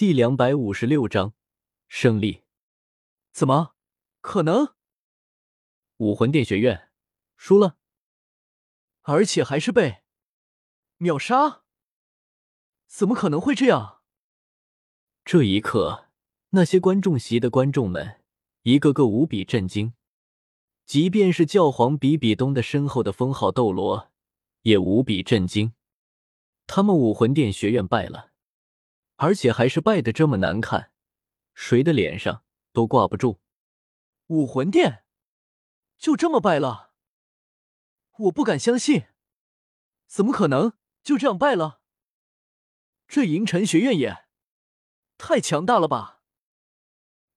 第两百五十六章胜利。怎么可能？武魂殿学院输了，而且还是被秒杀？怎么可能会这样？这一刻，那些观众席的观众们一个个无比震惊，即便是教皇比比东的身后的封号斗罗也无比震惊。他们武魂殿学院败了，而且还是败得这么难看，谁的脸上都挂不住。武魂殿就这么败了？我不敢相信，怎么可能就这样败了？这银尘学院也太强大了吧！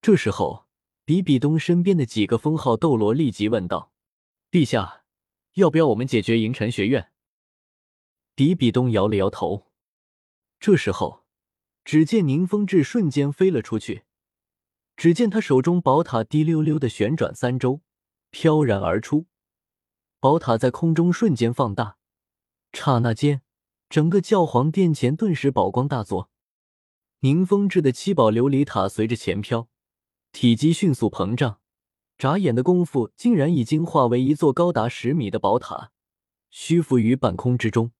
这时候，比比东身边的几个封号斗罗立即问道：“陛下，要不要我们解决银尘学院？”比比东摇了摇头。这时候，只见宁风致瞬间飞了出去，只见他手中宝塔滴溜溜的旋转三周，飘然而出。宝塔在空中瞬间放大，刹那间，整个教皇殿前顿时宝光大作。宁风致的七宝琉璃塔随着前飘，体积迅速膨胀，眨眼的功夫，竟然已经化为一座高达十米的宝塔，虚浮于半空之中。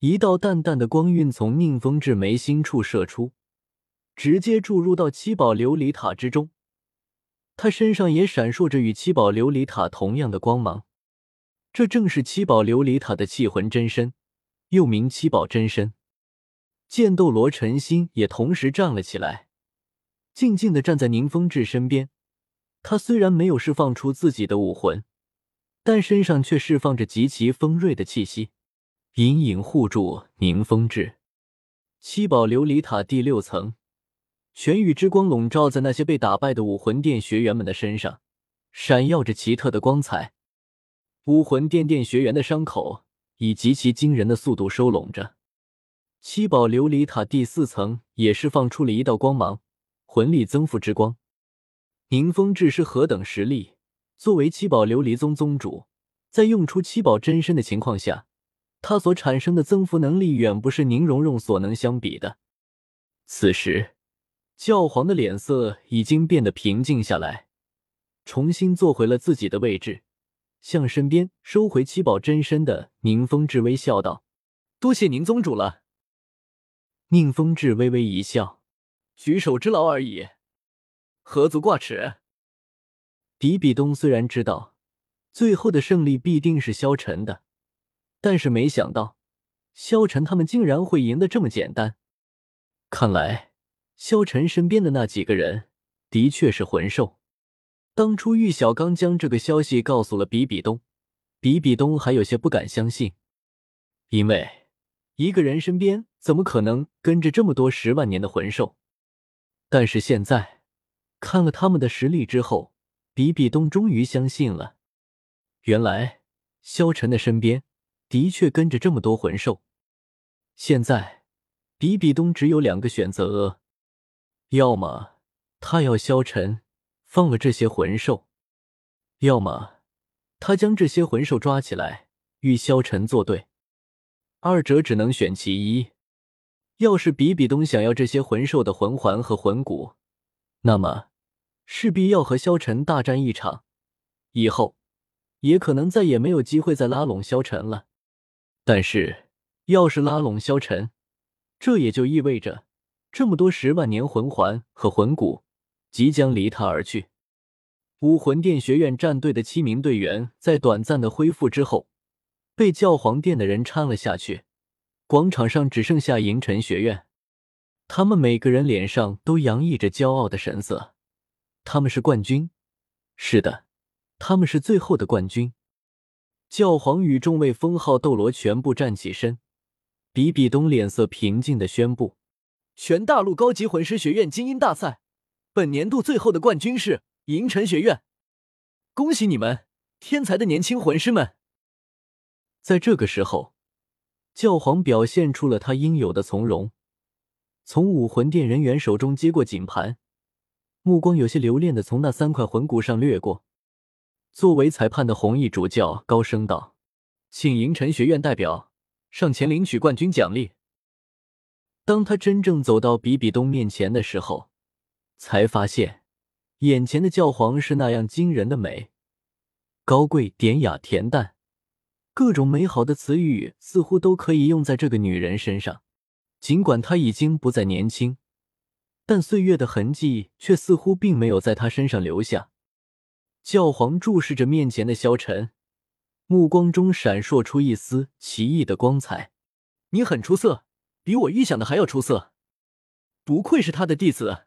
一道淡淡的光晕从宁风致眉心处射出，直接注入到七宝琉璃塔之中。他身上也闪烁着与七宝琉璃塔同样的光芒，这正是七宝琉璃塔的气魂真身，又名七宝真身。剑斗罗陈心也同时站了起来，静静的站在宁风致身边。他虽然没有释放出自己的武魂，但身上却释放着极其锋锐的气息。隐隐护住宁风致，七宝琉璃塔第六层，玄宇之光笼罩在那些被打败的武魂殿学员们的身上，闪耀着奇特的光彩。武魂殿殿学员的伤口以极其惊人的速度收拢着。七宝琉璃塔第四层也释放出了一道光芒，魂力增幅之光。宁风致是何等实力？作为七宝琉璃宗宗主，在用出七宝真身的情况下。他所产生的增幅能力远不是宁荣荣所能相比的。此时，教皇的脸色已经变得平静下来，重新坐回了自己的位置，向身边收回七宝真身的宁风致微笑道：“多谢宁宗主了。”宁风致微微一笑：“举手之劳而已，何足挂齿。”比比东虽然知道最后的胜利必定是萧晨的。但是没想到，萧晨他们竟然会赢得这么简单。看来，萧晨身边的那几个人的确是魂兽。当初玉小刚将这个消息告诉了比比东，比比东还有些不敢相信，因为一个人身边怎么可能跟着这么多十万年的魂兽？但是现在看了他们的实力之后，比比东终于相信了。原来，萧晨的身边。的确跟着这么多魂兽，现在比比东只有两个选择：要么他要萧晨放了这些魂兽，要么他将这些魂兽抓起来与萧晨作对。二者只能选其一。要是比比东想要这些魂兽的魂环和魂骨，那么势必要和萧晨大战一场，以后也可能再也没有机会再拉拢萧晨了。但是，要是拉拢萧晨，这也就意味着这么多十万年魂环和魂骨即将离他而去。武魂殿学院战队的七名队员在短暂的恢复之后，被教皇殿的人搀了下去。广场上只剩下银尘学院，他们每个人脸上都洋溢着骄傲的神色。他们是冠军，是的，他们是最后的冠军。教皇与众位封号斗罗全部站起身，比比东脸色平静的宣布：“全大陆高级魂师学院精英大赛，本年度最后的冠军是银尘学院，恭喜你们，天才的年轻魂师们！”在这个时候，教皇表现出了他应有的从容，从武魂殿人员手中接过锦盘，目光有些留恋的从那三块魂骨上掠过。作为裁判的红衣主教高声道：“请银尘学院代表上前领取冠军奖励。”当他真正走到比比东面前的时候，才发现眼前的教皇是那样惊人的美，高贵、典雅、恬淡，各种美好的词语似乎都可以用在这个女人身上。尽管她已经不再年轻，但岁月的痕迹却似乎并没有在她身上留下。教皇注视着面前的萧晨，目光中闪烁出一丝奇异的光彩。你很出色，比我预想的还要出色，不愧是他的弟子。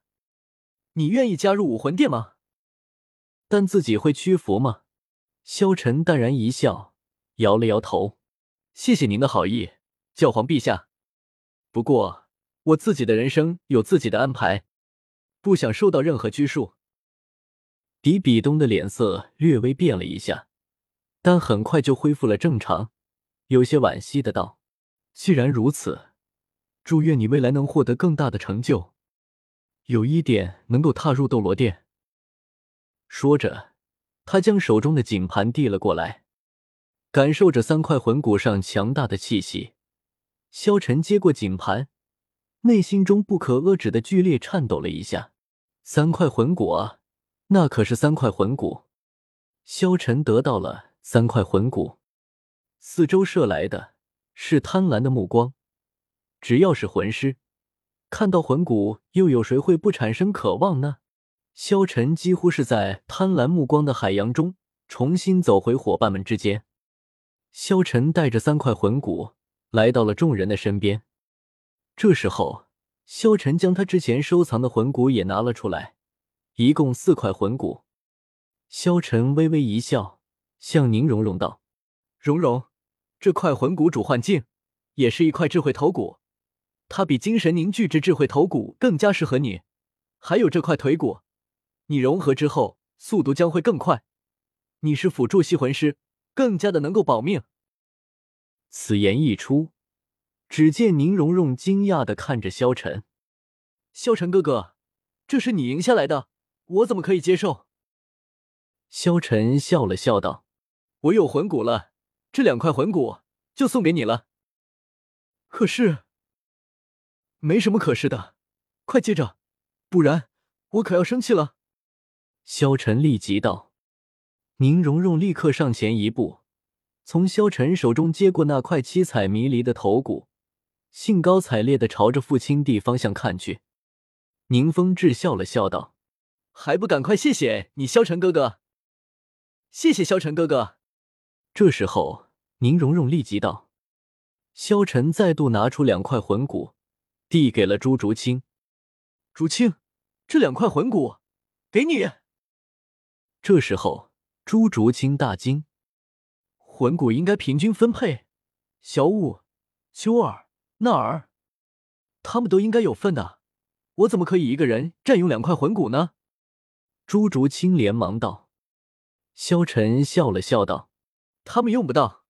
你愿意加入武魂殿吗？但自己会屈服吗？萧晨淡然一笑，摇了摇头。谢谢您的好意，教皇陛下。不过我自己的人生有自己的安排，不想受到任何拘束。比比东的脸色略微变了一下，但很快就恢复了正常，有些惋惜的道：“既然如此，祝愿你未来能获得更大的成就，有一点能够踏入斗罗殿。”说着，他将手中的锦盘递了过来，感受着三块魂骨上强大的气息。萧晨接过锦盘，内心中不可遏制的剧烈颤抖了一下。三块魂骨啊，那可是三块魂骨！萧晨得到了三块魂骨，四周射来的是贪婪的目光。只要是魂师，看到魂骨，又有谁会不产生渴望呢？萧晨几乎是在贪婪目光的海洋中重新走回伙伴们之间。萧晨带着三块魂骨。来到了众人的身边，这时候，萧晨将他之前收藏的魂骨也拿了出来，一共四块魂骨。萧晨微微一笑，向宁荣荣道：“荣荣，这块魂骨主幻境，也是一块智慧头骨，它比精神凝聚之智慧头骨更加适合你。还有这块腿骨，你融合之后，速度将会更快。你是辅助系魂师，更加的能够保命。”此言一出，只见宁荣荣惊讶的看着萧晨：“萧晨哥哥，这是你赢下来的，我怎么可以接受？”萧晨笑了笑道：“我有魂骨了，这两块魂骨就送给你了。可是，没什么可是的，快接着，不然我可要生气了。”萧晨立即道。宁荣荣立刻上前一步。从萧晨手中接过那块七彩迷离的头骨，兴高采烈的朝着父亲地方向看去。宁风致笑了笑道：“还不赶快谢谢你，萧晨哥哥！谢谢萧晨哥哥！”这时候，宁荣荣立即道：“萧晨再度拿出两块魂骨，递给了朱竹清。竹清，这两块魂骨给你。”这时候，朱竹清大惊。魂骨应该平均分配，小五、秋儿、娜儿，他们都应该有份的。我怎么可以一个人占用两块魂骨呢？朱竹清连忙道。萧晨笑了笑道：“他们用不到。”